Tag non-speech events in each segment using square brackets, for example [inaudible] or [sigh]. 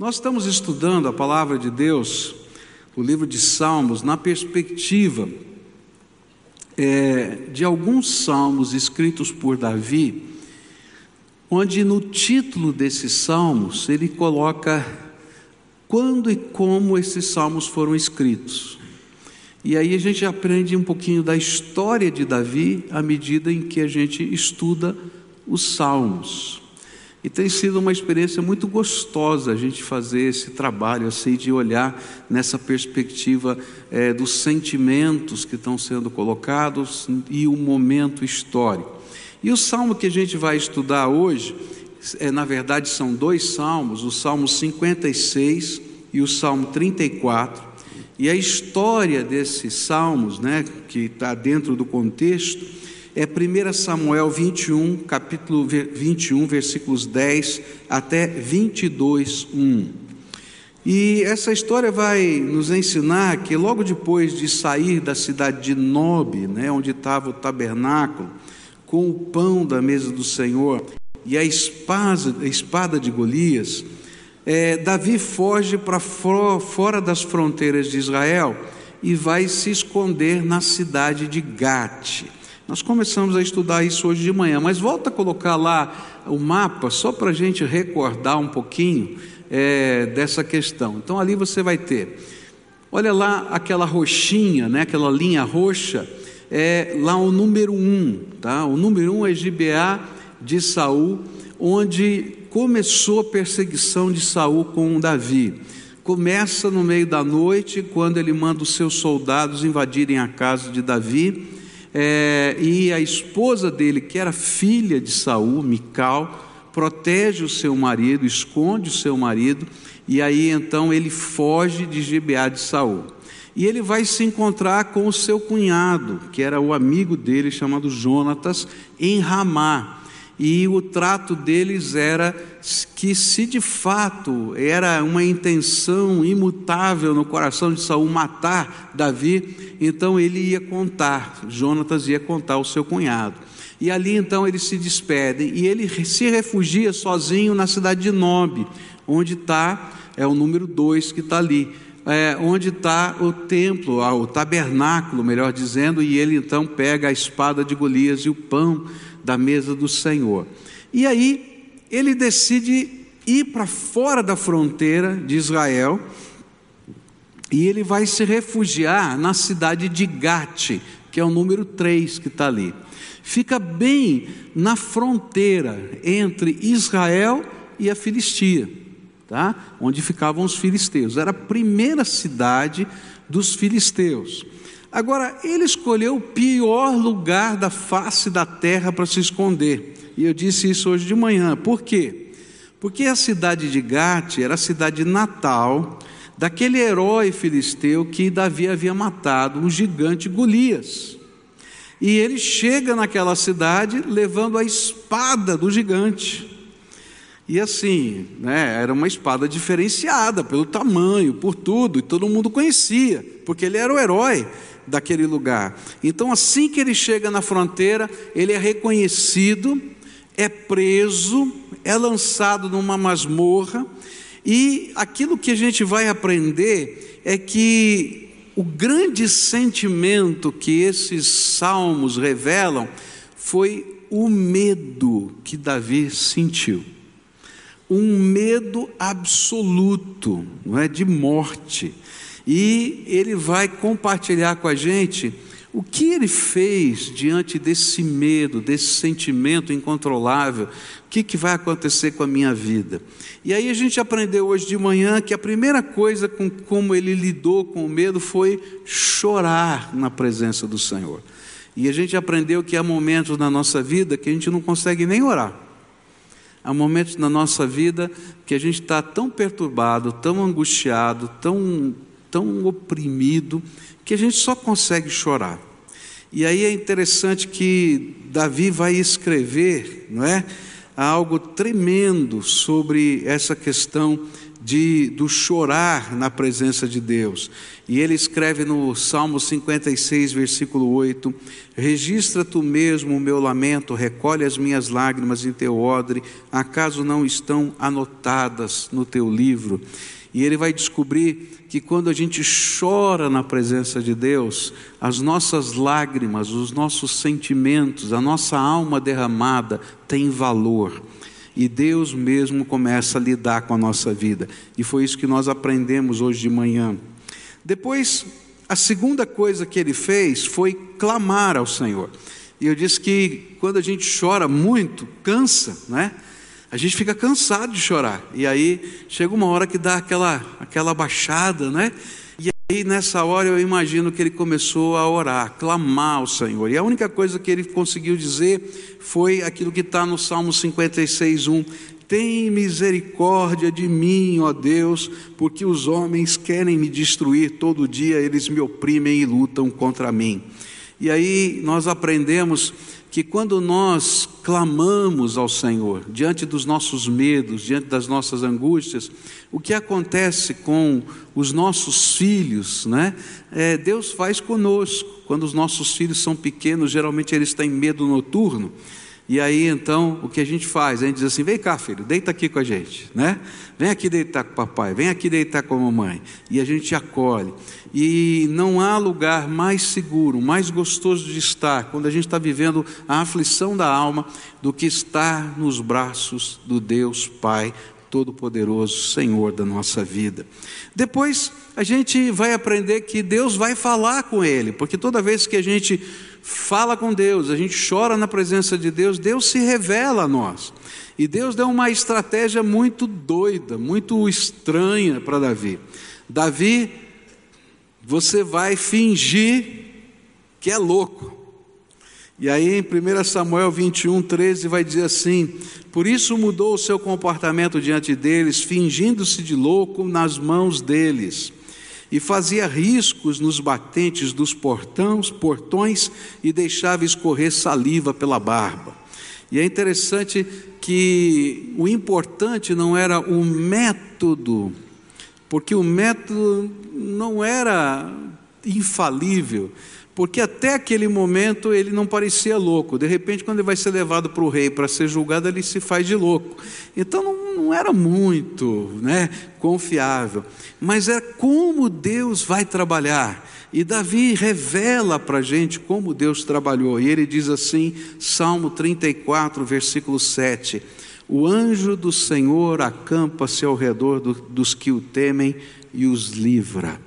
Nós estamos estudando a palavra de Deus, o livro de Salmos, na perspectiva é, de alguns salmos escritos por Davi, onde no título desses salmos ele coloca quando e como esses salmos foram escritos. E aí a gente aprende um pouquinho da história de Davi à medida em que a gente estuda os salmos. E tem sido uma experiência muito gostosa a gente fazer esse trabalho, assim, de olhar nessa perspectiva é, dos sentimentos que estão sendo colocados e o momento histórico. E o salmo que a gente vai estudar hoje, é, na verdade, são dois salmos, o Salmo 56 e o Salmo 34. E a história desses salmos, né, que está dentro do contexto, é 1 Samuel 21, capítulo 21, versículos 10 até 22, 1. E essa história vai nos ensinar que logo depois de sair da cidade de Nob, né, onde estava o tabernáculo, com o pão da mesa do Senhor e a espada, a espada de Golias, é, Davi foge para fora das fronteiras de Israel e vai se esconder na cidade de Gate. Nós começamos a estudar isso hoje de manhã, mas volta a colocar lá o mapa só para a gente recordar um pouquinho é, dessa questão. Então ali você vai ter, olha lá aquela roxinha, né, aquela linha roxa é lá o número um, tá? O número um é Gibeá de Saul, onde começou a perseguição de Saul com Davi. Começa no meio da noite, quando ele manda os seus soldados invadirem a casa de Davi, é, e a esposa dele, que era filha de Saul, Mical, protege o seu marido, esconde o seu marido, e aí então ele foge de Gibeá de Saul. E ele vai se encontrar com o seu cunhado, que era o amigo dele, chamado Jonatas, em Ramá. E o trato deles era que, se de fato era uma intenção imutável no coração de Saul matar Davi, então ele ia contar, Jonatas ia contar ao seu cunhado. E ali então eles se despedem e ele se refugia sozinho na cidade de Nob, onde está, é o número dois que está ali é, onde está o templo, ah, o tabernáculo, melhor dizendo, e ele então pega a espada de Golias e o pão da mesa do Senhor. E aí ele decide ir para fora da fronteira de Israel e ele vai se refugiar na cidade de Gate, que é o número 3 que está ali. Fica bem na fronteira entre Israel e a Filistia tá? onde ficavam os filisteus. Era a primeira cidade dos filisteus. Agora, ele escolheu o pior lugar da face da terra para se esconder. E eu disse isso hoje de manhã. Por quê? Porque a cidade de Gate era a cidade natal daquele herói filisteu que Davi havia matado, o gigante Golias. E ele chega naquela cidade levando a espada do gigante. E assim, né, era uma espada diferenciada pelo tamanho, por tudo, e todo mundo conhecia, porque ele era o herói daquele lugar. Então, assim que ele chega na fronteira, ele é reconhecido, é preso, é lançado numa masmorra, e aquilo que a gente vai aprender é que o grande sentimento que esses salmos revelam foi o medo que Davi sentiu um medo absoluto, não é, de morte. E ele vai compartilhar com a gente o que ele fez diante desse medo, desse sentimento incontrolável, o que, que vai acontecer com a minha vida. E aí a gente aprendeu hoje de manhã que a primeira coisa com como ele lidou com o medo foi chorar na presença do Senhor. E a gente aprendeu que há momentos na nossa vida que a gente não consegue nem orar. Há momentos na nossa vida que a gente está tão perturbado, tão angustiado, tão, tão oprimido, que a gente só consegue chorar. E aí é interessante que Davi vai escrever, não é? algo tremendo sobre essa questão de, do chorar na presença de Deus. E ele escreve no Salmo 56, versículo 8: Registra tu mesmo o meu lamento, recolhe as minhas lágrimas em teu odre, acaso não estão anotadas no teu livro? E ele vai descobrir que quando a gente chora na presença de Deus, as nossas lágrimas, os nossos sentimentos, a nossa alma derramada tem valor e Deus mesmo começa a lidar com a nossa vida. E foi isso que nós aprendemos hoje de manhã. Depois, a segunda coisa que ele fez foi clamar ao Senhor. E eu disse que quando a gente chora muito, cansa, né? A gente fica cansado de chorar. E aí chega uma hora que dá aquela aquela baixada, né? E nessa hora eu imagino que ele começou a orar, a clamar ao Senhor. E a única coisa que ele conseguiu dizer foi aquilo que está no Salmo 56, 1. Tem misericórdia de mim, ó Deus, porque os homens querem me destruir todo dia, eles me oprimem e lutam contra mim. E aí nós aprendemos que quando nós clamamos ao Senhor, diante dos nossos medos, diante das nossas angústias, o que acontece com os nossos filhos, né? É, Deus faz conosco. Quando os nossos filhos são pequenos, geralmente eles têm medo noturno. E aí então o que a gente faz? A gente diz assim: vem cá, filho, deita aqui com a gente, né? Vem aqui deitar com o papai, vem aqui deitar com a mamãe. E a gente acolhe. E não há lugar mais seguro, mais gostoso de estar quando a gente está vivendo a aflição da alma do que estar nos braços do Deus Pai Todo-Poderoso, Senhor da nossa vida. Depois a gente vai aprender que Deus vai falar com Ele, porque toda vez que a gente fala com Deus, a gente chora na presença de Deus, Deus se revela a nós. E Deus deu uma estratégia muito doida, muito estranha para Davi. Davi, você vai fingir que é louco. E aí em 1 Samuel 21, 13 vai dizer assim: Por isso mudou o seu comportamento diante deles, fingindo-se de louco nas mãos deles e fazia riscos nos batentes dos portões, portões e deixava escorrer saliva pela barba. E é interessante que o importante não era o método, porque o método não era infalível, porque até aquele momento ele não parecia louco. De repente, quando ele vai ser levado para o rei para ser julgado, ele se faz de louco. Então não, não era muito né, confiável. Mas é como Deus vai trabalhar. E Davi revela para a gente como Deus trabalhou. E ele diz assim, Salmo 34, versículo 7. O anjo do Senhor acampa-se ao redor do, dos que o temem e os livra.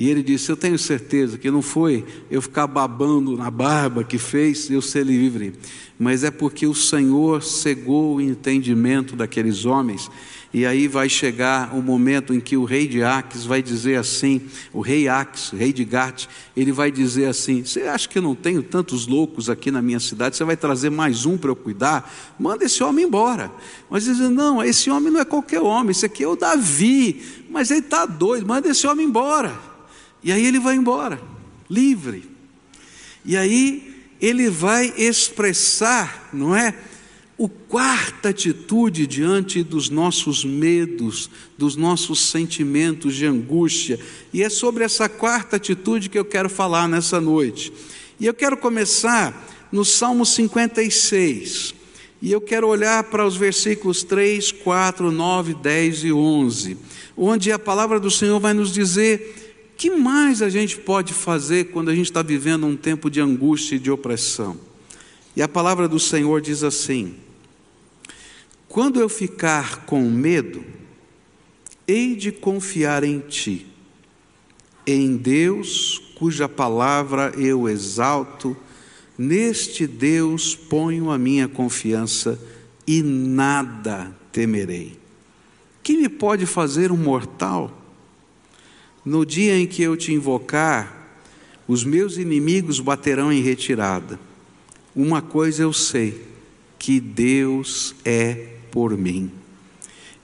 E ele disse: Eu tenho certeza que não foi eu ficar babando na barba que fez eu ser livre, mas é porque o Senhor cegou o entendimento daqueles homens. E aí vai chegar o momento em que o rei de Aques vai dizer assim: o rei Aques, rei de Gate, ele vai dizer assim: Você acha que eu não tenho tantos loucos aqui na minha cidade? Você vai trazer mais um para eu cuidar? Manda esse homem embora. Mas dizem: Não, esse homem não é qualquer homem, esse aqui é o Davi, mas ele está doido, manda esse homem embora. E aí ele vai embora, livre. E aí ele vai expressar, não é? O quarta atitude diante dos nossos medos, dos nossos sentimentos de angústia. E é sobre essa quarta atitude que eu quero falar nessa noite. E eu quero começar no Salmo 56. E eu quero olhar para os versículos 3, 4, 9, 10 e 11, onde a palavra do Senhor vai nos dizer que mais a gente pode fazer quando a gente está vivendo um tempo de angústia e de opressão? E a palavra do Senhor diz assim: Quando eu ficar com medo, hei de confiar em Ti, em Deus, cuja palavra eu exalto, neste Deus ponho a minha confiança e nada temerei. Que me pode fazer um mortal? No dia em que eu te invocar, os meus inimigos baterão em retirada. Uma coisa eu sei, que Deus é por mim.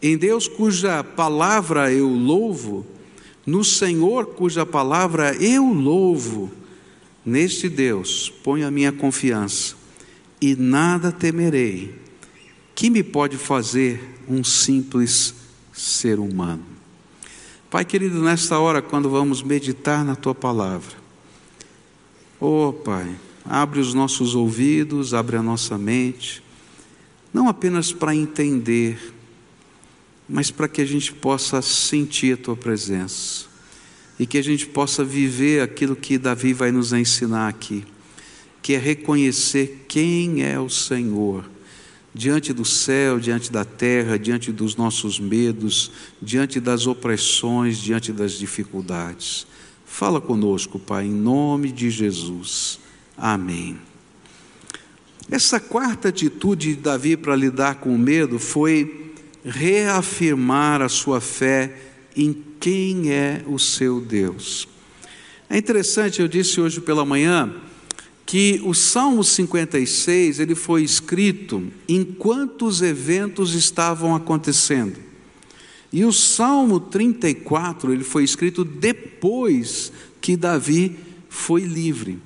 Em Deus cuja palavra eu louvo, no Senhor cuja palavra eu louvo, neste Deus ponho a minha confiança e nada temerei, que me pode fazer um simples ser humano? Pai querido, nesta hora, quando vamos meditar na tua palavra, oh Pai, abre os nossos ouvidos, abre a nossa mente, não apenas para entender, mas para que a gente possa sentir a tua presença e que a gente possa viver aquilo que Davi vai nos ensinar aqui, que é reconhecer quem é o Senhor diante do céu, diante da terra, diante dos nossos medos, diante das opressões, diante das dificuldades. Fala conosco, Pai, em nome de Jesus. Amém. Essa quarta atitude de Davi para lidar com o medo foi reafirmar a sua fé em quem é o seu Deus. É interessante, eu disse hoje pela manhã, que o Salmo 56 ele foi escrito enquanto os eventos estavam acontecendo. E o Salmo 34 ele foi escrito depois que Davi foi livre.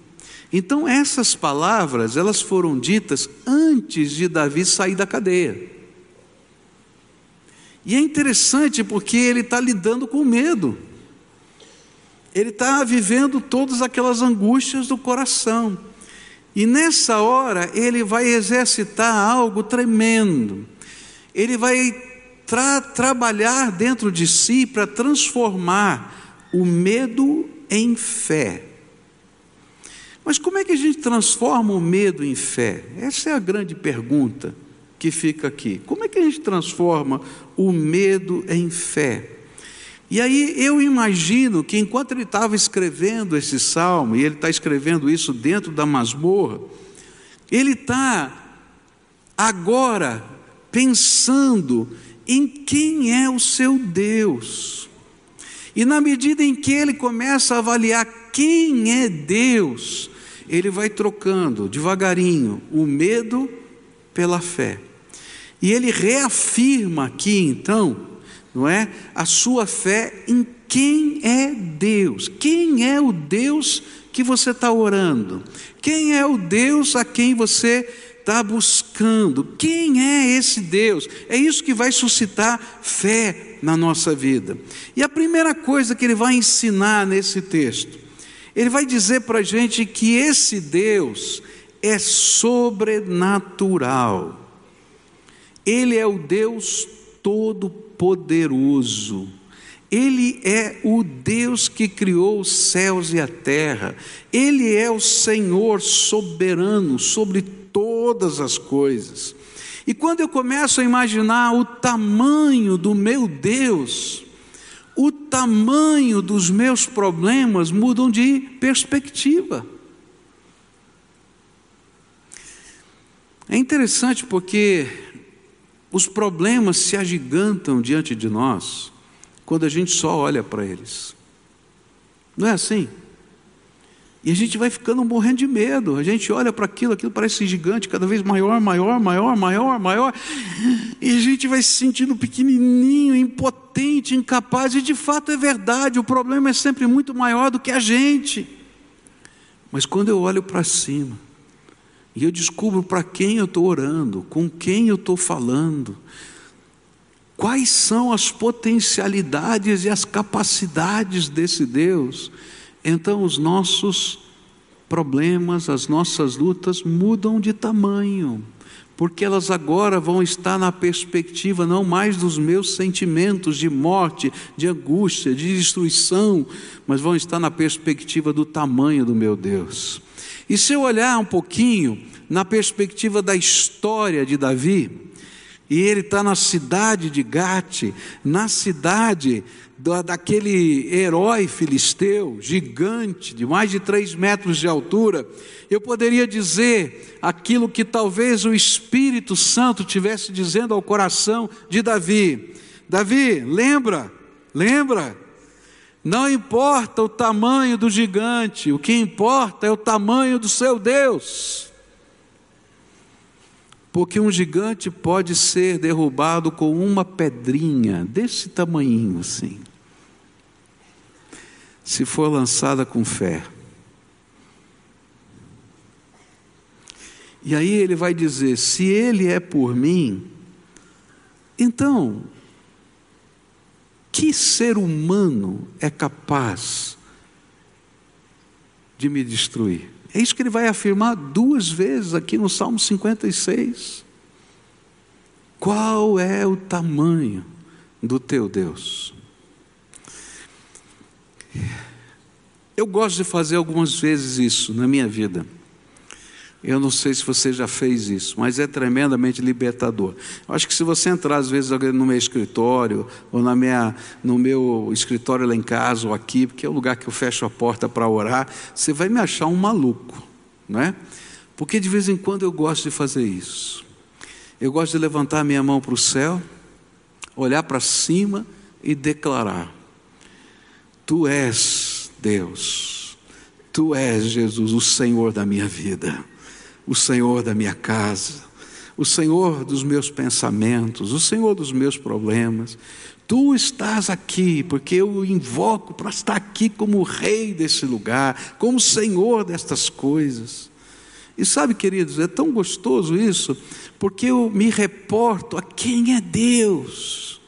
Então essas palavras elas foram ditas antes de Davi sair da cadeia. E é interessante porque ele está lidando com medo. Ele está vivendo todas aquelas angústias do coração. E nessa hora ele vai exercitar algo tremendo. Ele vai tra trabalhar dentro de si para transformar o medo em fé. Mas como é que a gente transforma o medo em fé? Essa é a grande pergunta que fica aqui. Como é que a gente transforma o medo em fé? E aí eu imagino que enquanto ele estava escrevendo esse salmo, e ele está escrevendo isso dentro da masmorra, ele está agora pensando em quem é o seu Deus. E na medida em que ele começa a avaliar quem é Deus, ele vai trocando devagarinho o medo pela fé. E ele reafirma aqui então não é? A sua fé em quem é Deus. Quem é o Deus que você está orando? Quem é o Deus a quem você está buscando? Quem é esse Deus? É isso que vai suscitar fé na nossa vida. E a primeira coisa que ele vai ensinar nesse texto, ele vai dizer para a gente que esse Deus é sobrenatural. Ele é o Deus Todo-Poderoso. Ele é o Deus que criou os céus e a terra. Ele é o Senhor soberano sobre todas as coisas. E quando eu começo a imaginar o tamanho do meu Deus, o tamanho dos meus problemas mudam de perspectiva. É interessante porque os problemas se agigantam diante de nós quando a gente só olha para eles. Não é assim? E a gente vai ficando morrendo de medo. A gente olha para aquilo, aquilo parece gigante, cada vez maior, maior, maior, maior, maior. E a gente vai se sentindo pequenininho, impotente, incapaz. E de fato é verdade, o problema é sempre muito maior do que a gente. Mas quando eu olho para cima, e eu descubro para quem eu estou orando, com quem eu estou falando, quais são as potencialidades e as capacidades desse Deus. Então os nossos problemas, as nossas lutas mudam de tamanho, porque elas agora vão estar na perspectiva não mais dos meus sentimentos de morte, de angústia, de destruição, mas vão estar na perspectiva do tamanho do meu Deus. E se eu olhar um pouquinho na perspectiva da história de Davi, e ele está na cidade de Gate, na cidade da, daquele herói filisteu, gigante, de mais de três metros de altura, eu poderia dizer aquilo que talvez o Espírito Santo tivesse dizendo ao coração de Davi: Davi, lembra, lembra, não importa o tamanho do gigante, o que importa é o tamanho do seu Deus. Porque um gigante pode ser derrubado com uma pedrinha desse tamanho assim, se for lançada com fé. E aí ele vai dizer: se ele é por mim, Então, que ser humano é capaz de me destruir? É isso que ele vai afirmar duas vezes aqui no Salmo 56. Qual é o tamanho do teu Deus? Eu gosto de fazer algumas vezes isso na minha vida. Eu não sei se você já fez isso, mas é tremendamente libertador. Eu acho que se você entrar às vezes no meu escritório, ou na minha, no meu escritório lá em casa, ou aqui, porque é o lugar que eu fecho a porta para orar, você vai me achar um maluco, não é? Porque de vez em quando eu gosto de fazer isso. Eu gosto de levantar minha mão para o céu, olhar para cima e declarar: Tu és Deus, Tu és Jesus, o Senhor da minha vida o Senhor da minha casa, o Senhor dos meus pensamentos, o Senhor dos meus problemas. Tu estás aqui, porque eu invoco para estar aqui como rei desse lugar, como Senhor destas coisas. E sabe, queridos, é tão gostoso isso, porque eu me reporto a quem é Deus.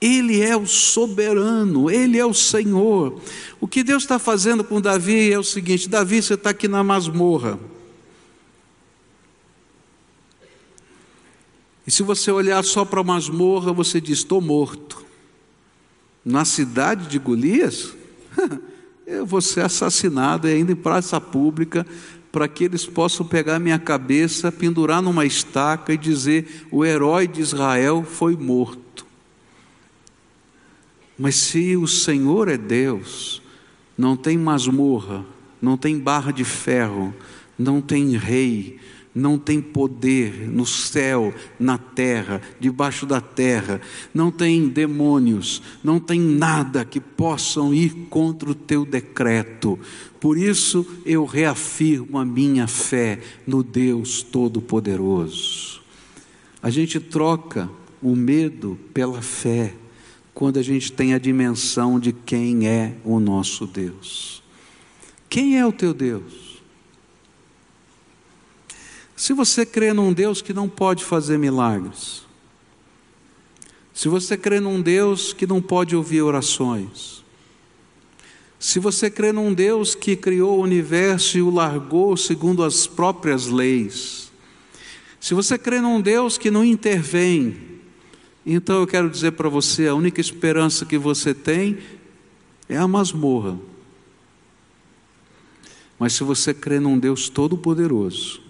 Ele é o soberano, Ele é o Senhor. O que Deus está fazendo com Davi é o seguinte: Davi, você está aqui na masmorra. E se você olhar só para a masmorra, você diz: estou morto. Na cidade de Golias, [laughs] eu vou ser assassinado e ainda em praça pública, para que eles possam pegar minha cabeça, pendurar numa estaca e dizer: o herói de Israel foi morto. Mas se o Senhor é Deus, não tem masmorra, não tem barra de ferro, não tem rei, não tem poder no céu, na terra, debaixo da terra, não tem demônios, não tem nada que possam ir contra o teu decreto. Por isso eu reafirmo a minha fé no Deus Todo-Poderoso. A gente troca o medo pela fé quando a gente tem a dimensão de quem é o nosso Deus. Quem é o teu Deus? Se você crê num Deus que não pode fazer milagres, se você crê num Deus que não pode ouvir orações, se você crê num Deus que criou o universo e o largou segundo as próprias leis, se você crê num Deus que não intervém, então eu quero dizer para você: a única esperança que você tem é a masmorra. Mas se você crê num Deus todo-poderoso,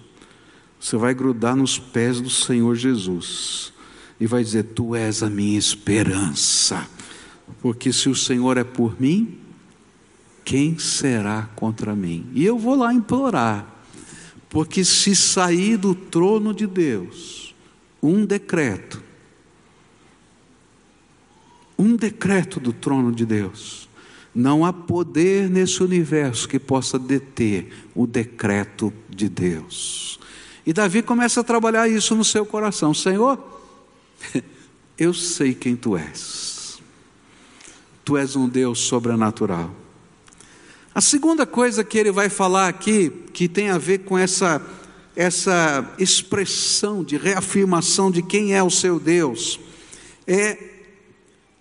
você vai grudar nos pés do Senhor Jesus e vai dizer: Tu és a minha esperança. Porque se o Senhor é por mim, quem será contra mim? E eu vou lá implorar, porque se sair do trono de Deus um decreto, um decreto do trono de Deus, não há poder nesse universo que possa deter o decreto de Deus. E Davi começa a trabalhar isso no seu coração: Senhor, [laughs] eu sei quem tu és. Tu és um Deus sobrenatural. A segunda coisa que ele vai falar aqui, que tem a ver com essa, essa expressão de reafirmação de quem é o seu Deus, é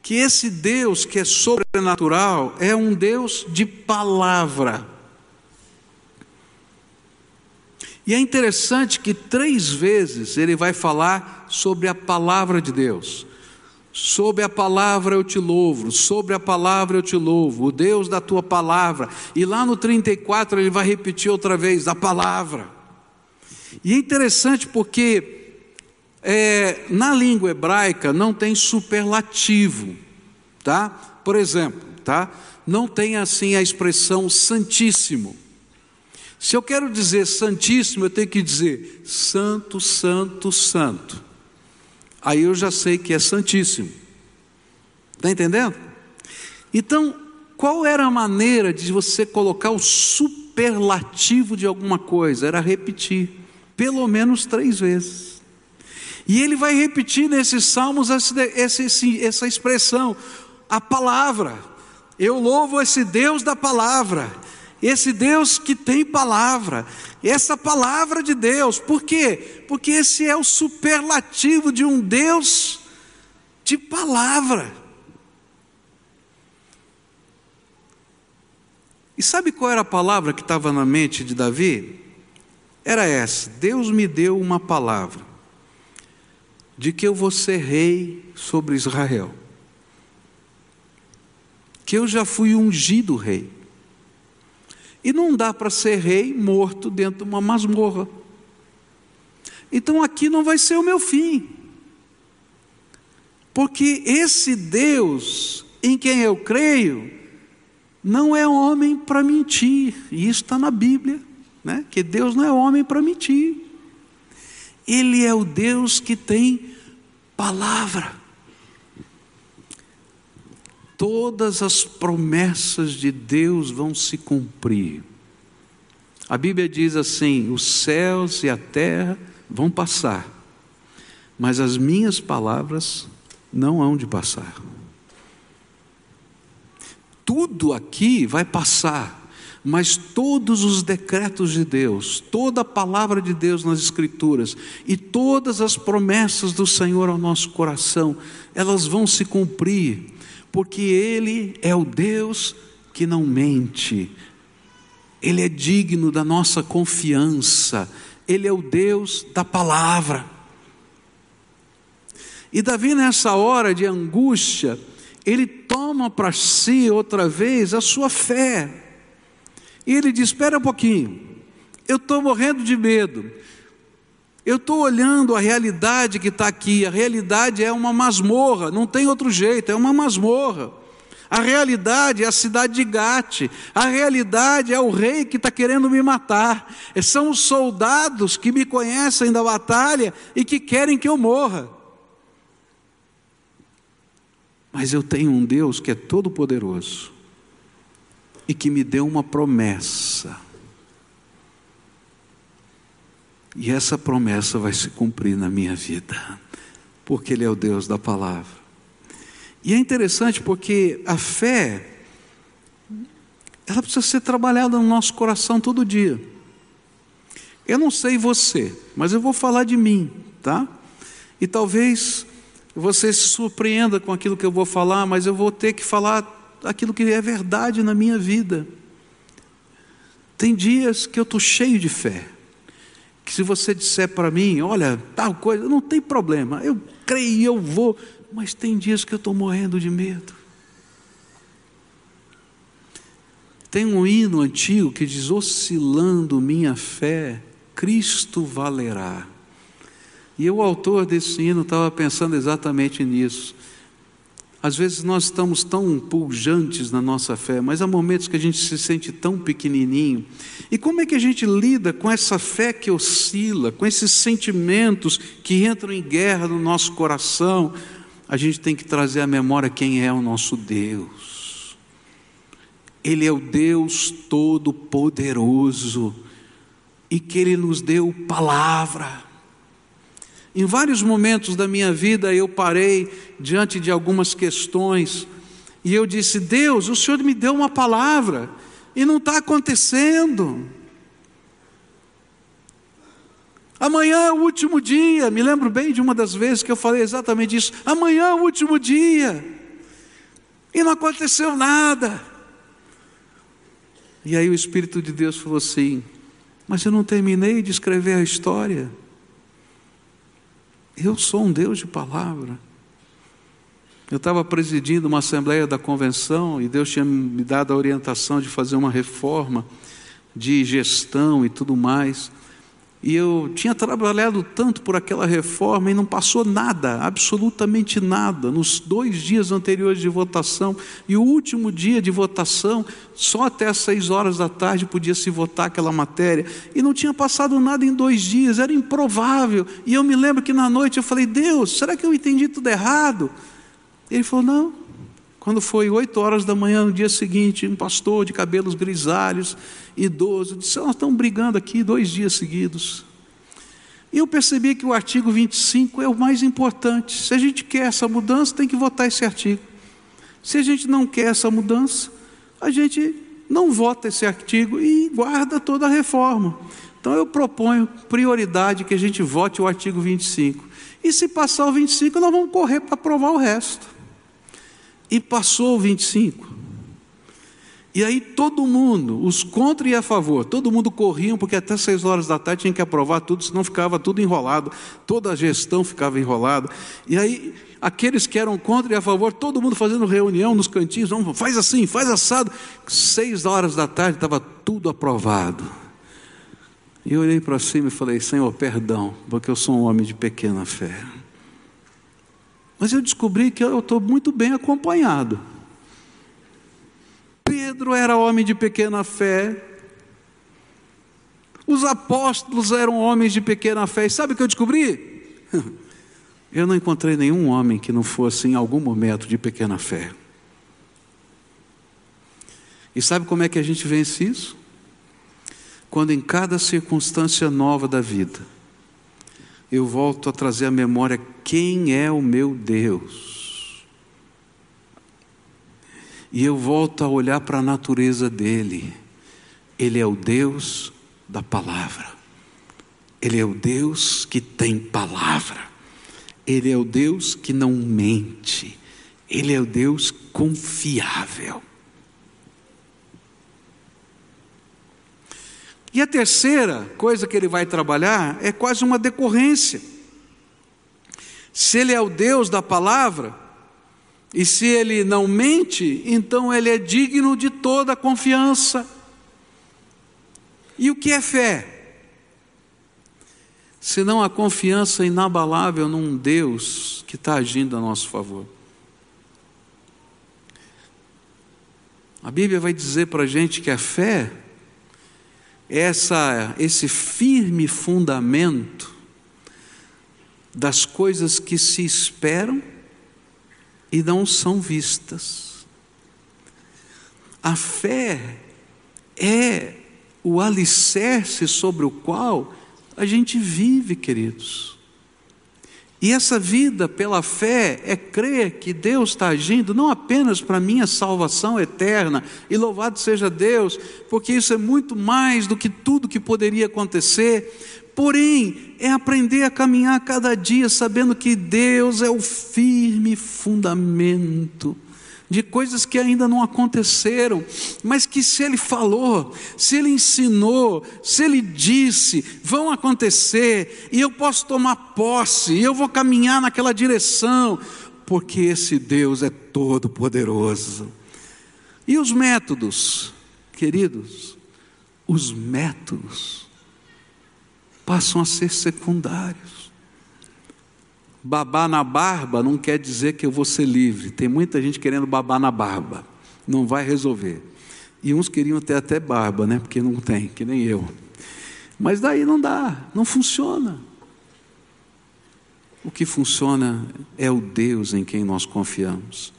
que esse Deus que é sobrenatural é um Deus de palavra. E é interessante que três vezes ele vai falar sobre a palavra de Deus. Sobre a palavra eu te louvo, sobre a palavra eu te louvo, o Deus da tua palavra. E lá no 34 ele vai repetir outra vez, a palavra. E é interessante porque é, na língua hebraica não tem superlativo, tá? Por exemplo, tá? Não tem assim a expressão santíssimo. Se eu quero dizer santíssimo, eu tenho que dizer santo, santo, santo. Aí eu já sei que é santíssimo. Está entendendo? Então, qual era a maneira de você colocar o superlativo de alguma coisa? Era repetir, pelo menos três vezes. E ele vai repetir nesses salmos essa, expressão, a palavra. Eu louvo esse Deus da palavra esse Deus que tem palavra, essa palavra de Deus, por quê? Porque esse é o superlativo de um Deus de palavra. E sabe qual era a palavra que estava na mente de Davi? Era essa: Deus me deu uma palavra de que eu vou ser rei sobre Israel, que eu já fui ungido rei. E não dá para ser rei morto dentro de uma masmorra. Então aqui não vai ser o meu fim. Porque esse Deus em quem eu creio não é homem para mentir, e isso está na Bíblia, né? que Deus não é homem para mentir. Ele é o Deus que tem palavra. Todas as promessas de Deus vão se cumprir. A Bíblia diz assim: os céus e a terra vão passar, mas as minhas palavras não hão de passar. Tudo aqui vai passar, mas todos os decretos de Deus, toda a palavra de Deus nas Escrituras e todas as promessas do Senhor ao nosso coração, elas vão se cumprir, porque Ele é o Deus que não mente, Ele é digno da nossa confiança, Ele é o Deus da palavra. E Davi, nessa hora de angústia, ele toma para si outra vez a sua fé. E ele diz: Espera um pouquinho, eu estou morrendo de medo. Eu estou olhando a realidade que está aqui. A realidade é uma masmorra, não tem outro jeito, é uma masmorra. A realidade é a cidade de Gate. A realidade é o rei que está querendo me matar. São os soldados que me conhecem da batalha e que querem que eu morra. Mas eu tenho um Deus que é todo-poderoso e que me deu uma promessa. E essa promessa vai se cumprir na minha vida, porque Ele é o Deus da palavra. E é interessante porque a fé, ela precisa ser trabalhada no nosso coração todo dia. Eu não sei você, mas eu vou falar de mim, tá? E talvez você se surpreenda com aquilo que eu vou falar, mas eu vou ter que falar aquilo que é verdade na minha vida. Tem dias que eu estou cheio de fé, que se você disser para mim, olha, tal coisa, não tem problema, eu creio, eu vou, mas tem dias que eu estou morrendo de medo. Tem um hino antigo que diz: oscilando minha fé, Cristo valerá. E o autor desse hino estava pensando exatamente nisso. Às vezes nós estamos tão pujantes na nossa fé, mas há momentos que a gente se sente tão pequenininho. E como é que a gente lida com essa fé que oscila, com esses sentimentos que entram em guerra no nosso coração? A gente tem que trazer à memória quem é o nosso Deus. Ele é o Deus Todo-Poderoso e que Ele nos deu palavra em vários momentos da minha vida eu parei diante de algumas questões e eu disse: Deus, o Senhor me deu uma palavra e não está acontecendo. Amanhã é o último dia. Me lembro bem de uma das vezes que eu falei exatamente isso. Amanhã é o último dia. E não aconteceu nada. E aí o Espírito de Deus falou assim: Mas eu não terminei de escrever a história. Eu sou um Deus de palavra. Eu estava presidindo uma assembleia da convenção e Deus tinha me dado a orientação de fazer uma reforma de gestão e tudo mais. E eu tinha trabalhado tanto por aquela reforma e não passou nada, absolutamente nada, nos dois dias anteriores de votação. E o último dia de votação, só até as seis horas da tarde podia se votar aquela matéria. E não tinha passado nada em dois dias, era improvável. E eu me lembro que na noite eu falei: Deus, será que eu entendi tudo errado? Ele falou: Não, quando foi oito horas da manhã, no dia seguinte, um pastor de cabelos grisalhos, idoso, disse: Nós estamos brigando aqui dois dias seguidos. E eu percebi que o artigo 25 é o mais importante. Se a gente quer essa mudança, tem que votar esse artigo. Se a gente não quer essa mudança, a gente não vota esse artigo e guarda toda a reforma. Então eu proponho prioridade que a gente vote o artigo 25. E se passar o 25, nós vamos correr para aprovar o resto. E passou o 25. E aí todo mundo, os contra e a favor, todo mundo corriam, porque até seis horas da tarde tinha que aprovar tudo, senão ficava tudo enrolado, toda a gestão ficava enrolada. E aí, aqueles que eram contra e a favor, todo mundo fazendo reunião nos cantinhos, vamos, faz assim, faz assado. Seis horas da tarde estava tudo aprovado. E eu olhei para cima e falei, Senhor, perdão, porque eu sou um homem de pequena fé. Mas eu descobri que eu estou muito bem acompanhado. Pedro era homem de pequena fé. Os apóstolos eram homens de pequena fé. E sabe o que eu descobri? [laughs] Eu não encontrei nenhum homem que não fosse em algum momento de pequena fé. E sabe como é que a gente vence isso? Quando em cada circunstância nova da vida, eu volto a trazer à memória quem é o meu Deus e eu volto a olhar para a natureza dele. Ele é o Deus da palavra. Ele é o Deus que tem palavra. Ele é o Deus que não mente. Ele é o Deus confiável. E a terceira coisa que ele vai trabalhar é quase uma decorrência. Se ele é o Deus da palavra, e se ele não mente, então ele é digno de toda a confiança. E o que é fé? Senão a confiança inabalável num Deus que está agindo a nosso favor. A Bíblia vai dizer para a gente que a fé essa, esse firme fundamento das coisas que se esperam e não são vistas. A fé é o alicerce sobre o qual a gente vive, queridos. E essa vida pela fé é crer que Deus está agindo não apenas para minha salvação eterna, e louvado seja Deus, porque isso é muito mais do que tudo que poderia acontecer, Porém, é aprender a caminhar cada dia sabendo que Deus é o firme fundamento de coisas que ainda não aconteceram, mas que se Ele falou, se Ele ensinou, se Ele disse, vão acontecer, e eu posso tomar posse, e eu vou caminhar naquela direção, porque esse Deus é todo-poderoso. E os métodos, queridos, os métodos, passam a ser secundários. Babar na barba não quer dizer que eu vou ser livre. Tem muita gente querendo babar na barba. Não vai resolver. E uns queriam ter até barba, né? Porque não tem, que nem eu. Mas daí não dá, não funciona. O que funciona é o Deus em quem nós confiamos.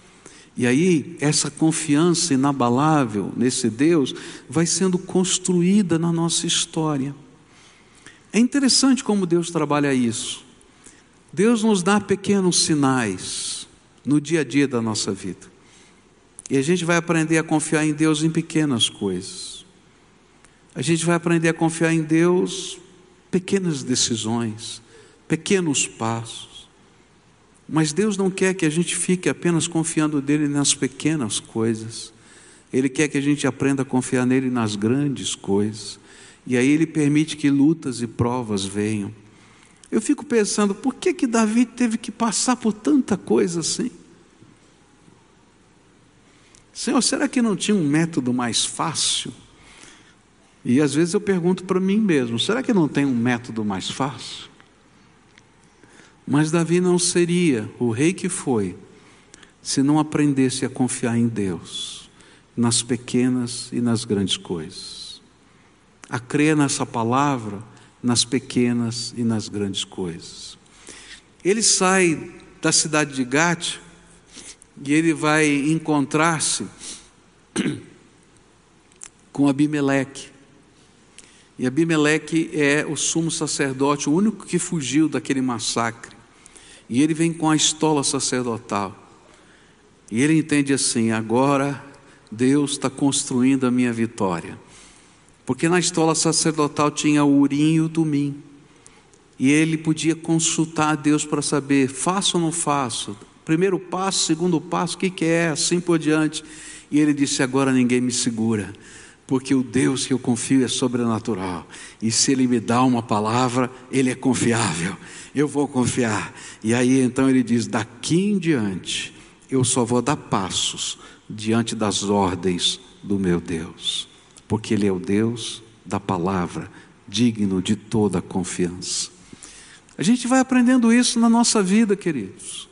E aí, essa confiança inabalável nesse Deus vai sendo construída na nossa história. É interessante como Deus trabalha isso. Deus nos dá pequenos sinais no dia a dia da nossa vida. E a gente vai aprender a confiar em Deus em pequenas coisas. A gente vai aprender a confiar em Deus pequenas decisões, pequenos passos. Mas Deus não quer que a gente fique apenas confiando nele nas pequenas coisas. Ele quer que a gente aprenda a confiar nele nas grandes coisas. E aí ele permite que lutas e provas venham. Eu fico pensando, por que que Davi teve que passar por tanta coisa assim? Senhor, será que não tinha um método mais fácil? E às vezes eu pergunto para mim mesmo: será que não tem um método mais fácil? Mas Davi não seria o rei que foi se não aprendesse a confiar em Deus, nas pequenas e nas grandes coisas a crer nessa palavra nas pequenas e nas grandes coisas. Ele sai da cidade de Gate e ele vai encontrar-se [clears throat] com Abimeleque. E Abimeleque é o sumo sacerdote, o único que fugiu daquele massacre. E ele vem com a estola sacerdotal. E ele entende assim: agora Deus está construindo a minha vitória Porque na escola sacerdotal tinha o Urim e o Tumim. E ele podia consultar a Deus para saber, faço ou não faço? Primeiro passo, segundo passo, o que, que é? Assim por diante. E ele disse: Agora ninguém me segura, porque o Deus que eu confio é sobrenatural. E se ele me dá uma palavra, ele é confiável. Eu vou confiar. E aí então ele diz: Daqui em diante, eu só vou dar passos diante das ordens do meu Deus, porque Ele é o Deus da palavra, digno de toda confiança. A gente vai aprendendo isso na nossa vida, queridos.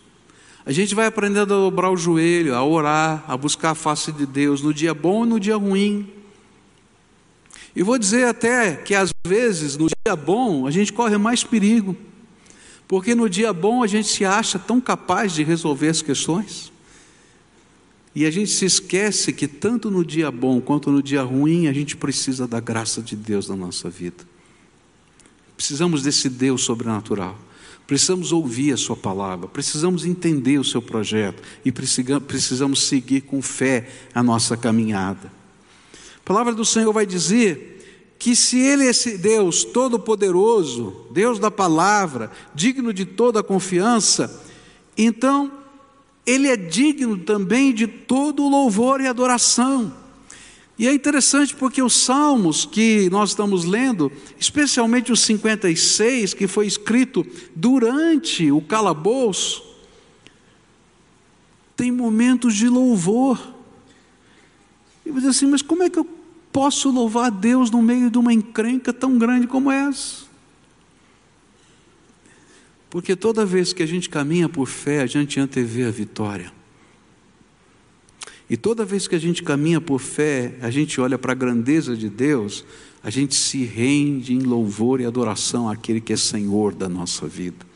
A gente vai aprendendo a dobrar o joelho, a orar, a buscar a face de Deus no dia bom e no dia ruim. E vou dizer até que às vezes no dia bom a gente corre mais perigo, porque no dia bom a gente se acha tão capaz de resolver as questões. E a gente se esquece que tanto no dia bom quanto no dia ruim a gente precisa da graça de Deus na nossa vida. Precisamos desse Deus sobrenatural. Precisamos ouvir a Sua palavra, precisamos entender o seu projeto e precisamos seguir com fé a nossa caminhada. A palavra do Senhor vai dizer que se Ele é esse Deus todo-poderoso, Deus da palavra, digno de toda confiança, então ele é digno também de todo o louvor e adoração. E é interessante porque os salmos que nós estamos lendo, especialmente o 56, que foi escrito durante o calabouço, tem momentos de louvor. E você assim, mas como é que eu posso louvar a Deus no meio de uma encrenca tão grande como essa? Porque toda vez que a gente caminha por fé, a gente antevê a vitória. E toda vez que a gente caminha por fé, a gente olha para a grandeza de Deus, a gente se rende em louvor e adoração àquele que é Senhor da nossa vida.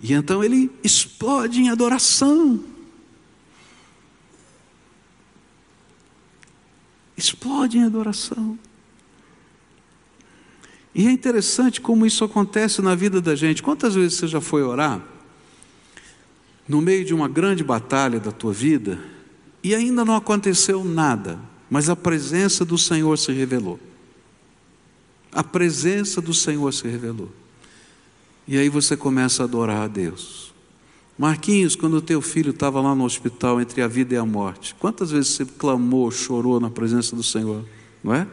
E então ele explode em adoração. Explode em adoração. E é interessante como isso acontece na vida da gente. Quantas vezes você já foi orar no meio de uma grande batalha da tua vida e ainda não aconteceu nada, mas a presença do Senhor se revelou. A presença do Senhor se revelou. E aí você começa a adorar a Deus. Marquinhos, quando o teu filho estava lá no hospital entre a vida e a morte, quantas vezes você clamou, chorou na presença do Senhor, não é?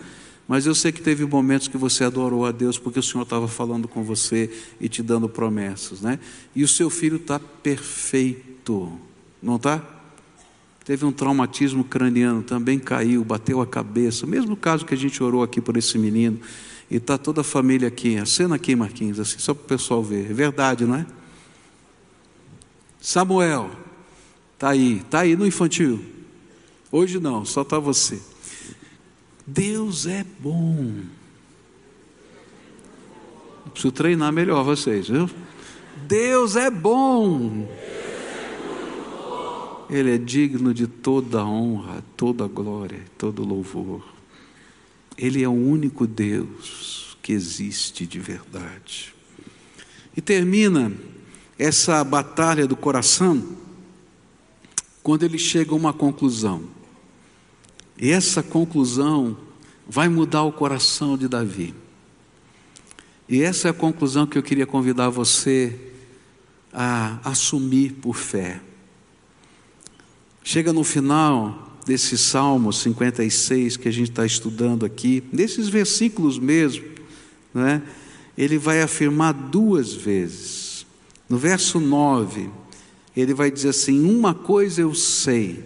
Mas eu sei que teve momentos que você adorou a Deus porque o Senhor estava falando com você e te dando promessas, né? E o seu filho está perfeito, não está? Teve um traumatismo craniano, também caiu, bateu a cabeça. Mesmo caso que a gente orou aqui por esse menino. E está toda a família aqui. A cena aqui, Marquinhos, assim, só para o pessoal ver. É verdade, não é? Samuel, está aí, está aí no infantil. Hoje não, só está você. Deus é bom. Preciso treinar melhor vocês, viu? Deus é bom. Ele é digno de toda honra, toda glória, todo louvor. Ele é o único Deus que existe de verdade. E termina essa batalha do coração quando ele chega a uma conclusão. E essa conclusão vai mudar o coração de Davi. E essa é a conclusão que eu queria convidar você a assumir por fé. Chega no final desse Salmo 56 que a gente está estudando aqui, nesses versículos mesmo, né? ele vai afirmar duas vezes. No verso 9, ele vai dizer assim: Uma coisa eu sei,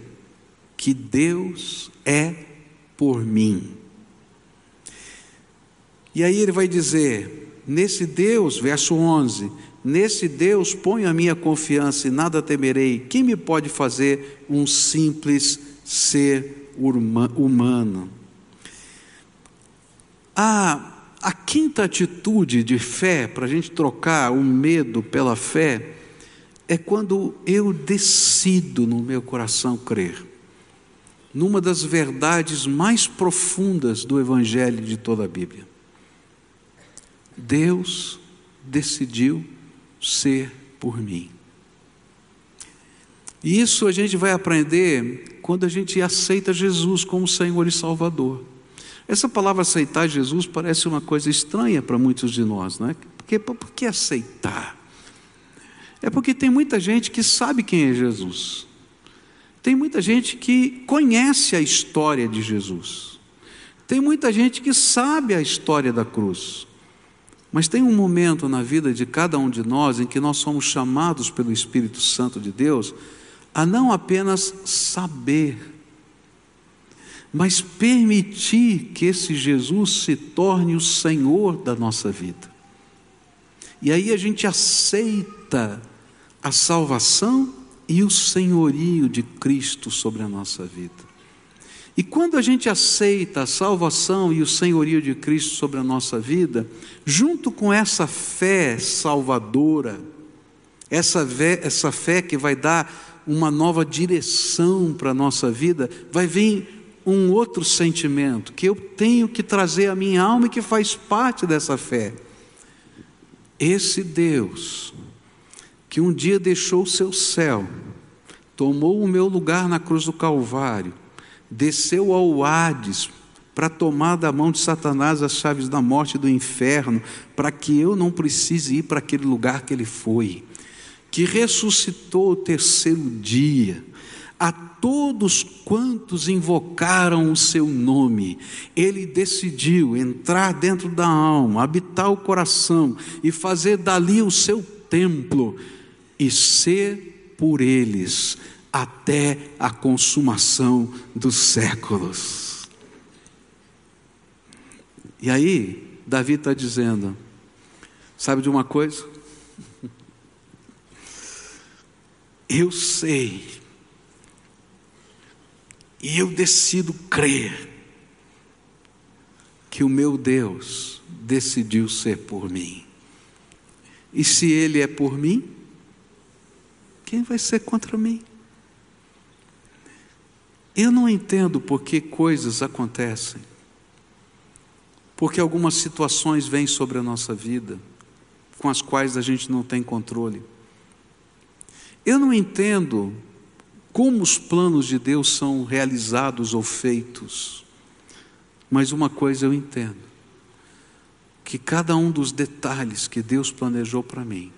que Deus é por mim. E aí ele vai dizer: nesse Deus, verso 11: nesse Deus ponho a minha confiança e nada temerei. Quem me pode fazer um simples ser humano? A, a quinta atitude de fé, para a gente trocar o medo pela fé, é quando eu decido no meu coração crer numa das verdades mais profundas do Evangelho de toda a Bíblia. Deus decidiu ser por mim. E isso a gente vai aprender quando a gente aceita Jesus como Senhor e Salvador. Essa palavra aceitar Jesus parece uma coisa estranha para muitos de nós, não é? Porque, por que aceitar? É porque tem muita gente que sabe quem é Jesus. Tem muita gente que conhece a história de Jesus. Tem muita gente que sabe a história da cruz. Mas tem um momento na vida de cada um de nós em que nós somos chamados pelo Espírito Santo de Deus a não apenas saber, mas permitir que esse Jesus se torne o Senhor da nossa vida. E aí a gente aceita a salvação e o senhorio de Cristo sobre a nossa vida. E quando a gente aceita a salvação e o senhorio de Cristo sobre a nossa vida, junto com essa fé salvadora, essa fé, essa fé que vai dar uma nova direção para a nossa vida, vai vir um outro sentimento que eu tenho que trazer à minha alma e que faz parte dessa fé. Esse Deus, que um dia deixou o seu céu, tomou o meu lugar na cruz do Calvário, desceu ao Hades para tomar da mão de Satanás as chaves da morte e do inferno, para que eu não precise ir para aquele lugar que ele foi, que ressuscitou o terceiro dia, a todos quantos invocaram o seu nome, ele decidiu entrar dentro da alma, habitar o coração e fazer dali o seu templo e ser por eles até a consumação dos séculos. E aí, Davi está dizendo: sabe de uma coisa? [laughs] Eu sei, e eu decido crer, que o meu Deus decidiu ser por mim. E se Ele é por mim, quem vai ser contra mim? Eu não entendo por que coisas acontecem, porque algumas situações vêm sobre a nossa vida, com as quais a gente não tem controle. Eu não entendo como os planos de Deus são realizados ou feitos, mas uma coisa eu entendo: que cada um dos detalhes que Deus planejou para mim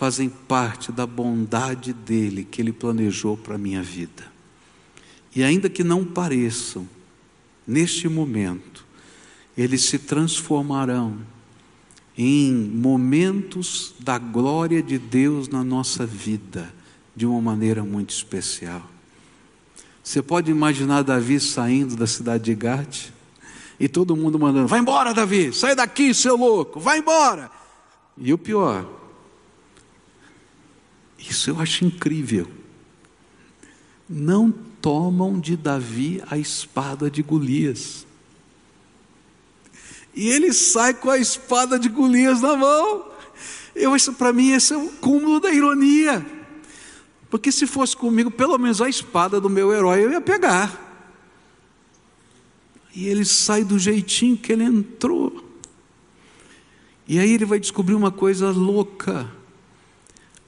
fazem parte da bondade dele que ele planejou para a minha vida. E ainda que não pareçam, neste momento, eles se transformarão em momentos da glória de Deus na nossa vida, de uma maneira muito especial. Você pode imaginar Davi saindo da cidade de Gate e todo mundo mandando: vai embora, Davi, sai daqui, seu louco, vai embora. E o pior, isso eu acho incrível. Não tomam de Davi a espada de Golias. E ele sai com a espada de Golias na mão. Eu isso para mim esse é o cúmulo da ironia. Porque se fosse comigo, pelo menos a espada do meu herói eu ia pegar. E ele sai do jeitinho que ele entrou. E aí ele vai descobrir uma coisa louca.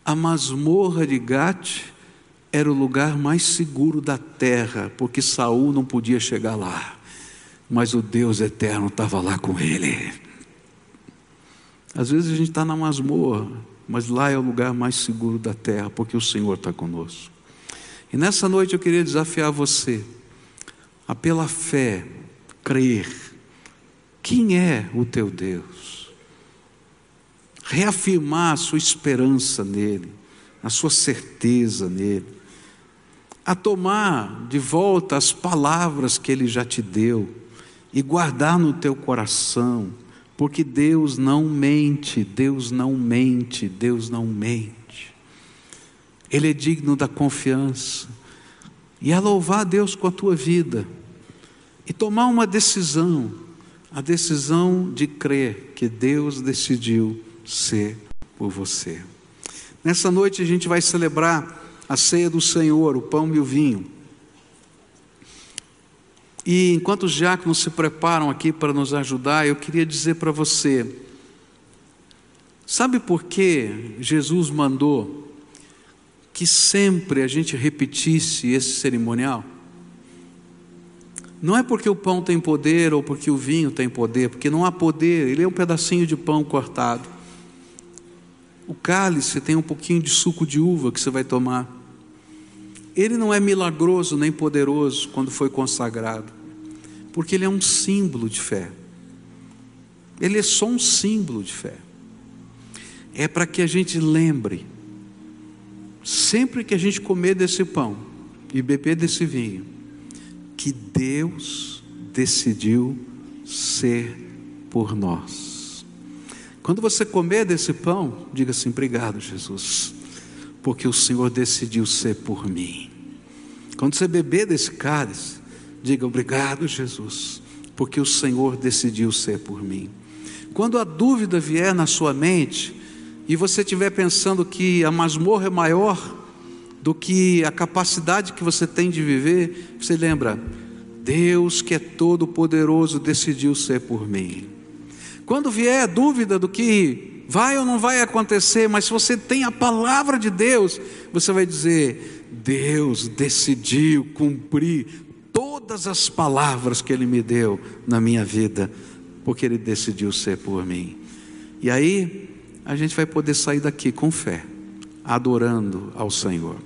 A masmorra de Gate era o lugar mais seguro da terra, porque Saul não podia chegar lá. Mas o Deus eterno estava lá com ele. Às vezes a gente está na masmorra, mas lá é o lugar mais seguro da terra, porque o Senhor está conosco. E nessa noite eu queria desafiar você a, pela fé, crer quem é o teu Deus, reafirmar a sua esperança nele, a sua certeza nele a tomar de volta as palavras que Ele já te deu e guardar no teu coração, porque Deus não mente, Deus não mente, Deus não mente. Ele é digno da confiança. E a louvar a Deus com a tua vida e tomar uma decisão, a decisão de crer que Deus decidiu ser por você. Nessa noite a gente vai celebrar a ceia do Senhor, o pão e o vinho. E enquanto os diáconos se preparam aqui para nos ajudar, eu queria dizer para você: sabe por que Jesus mandou que sempre a gente repetisse esse cerimonial? Não é porque o pão tem poder ou porque o vinho tem poder, porque não há poder, ele é um pedacinho de pão cortado. O cálice tem um pouquinho de suco de uva que você vai tomar. Ele não é milagroso nem poderoso quando foi consagrado, porque ele é um símbolo de fé. Ele é só um símbolo de fé. É para que a gente lembre, sempre que a gente comer desse pão e beber desse vinho, que Deus decidiu ser por nós. Quando você comer desse pão, diga assim: obrigado, Jesus, porque o Senhor decidiu ser por mim. Quando você beber desse cálice, diga obrigado, Jesus, porque o Senhor decidiu ser por mim. Quando a dúvida vier na sua mente e você estiver pensando que a masmorra é maior do que a capacidade que você tem de viver, você lembra, Deus que é todo poderoso decidiu ser por mim. Quando vier dúvida do que vai ou não vai acontecer, mas se você tem a palavra de Deus, você vai dizer: Deus decidiu cumprir todas as palavras que Ele me deu na minha vida, porque Ele decidiu ser por mim. E aí, a gente vai poder sair daqui com fé adorando ao Senhor.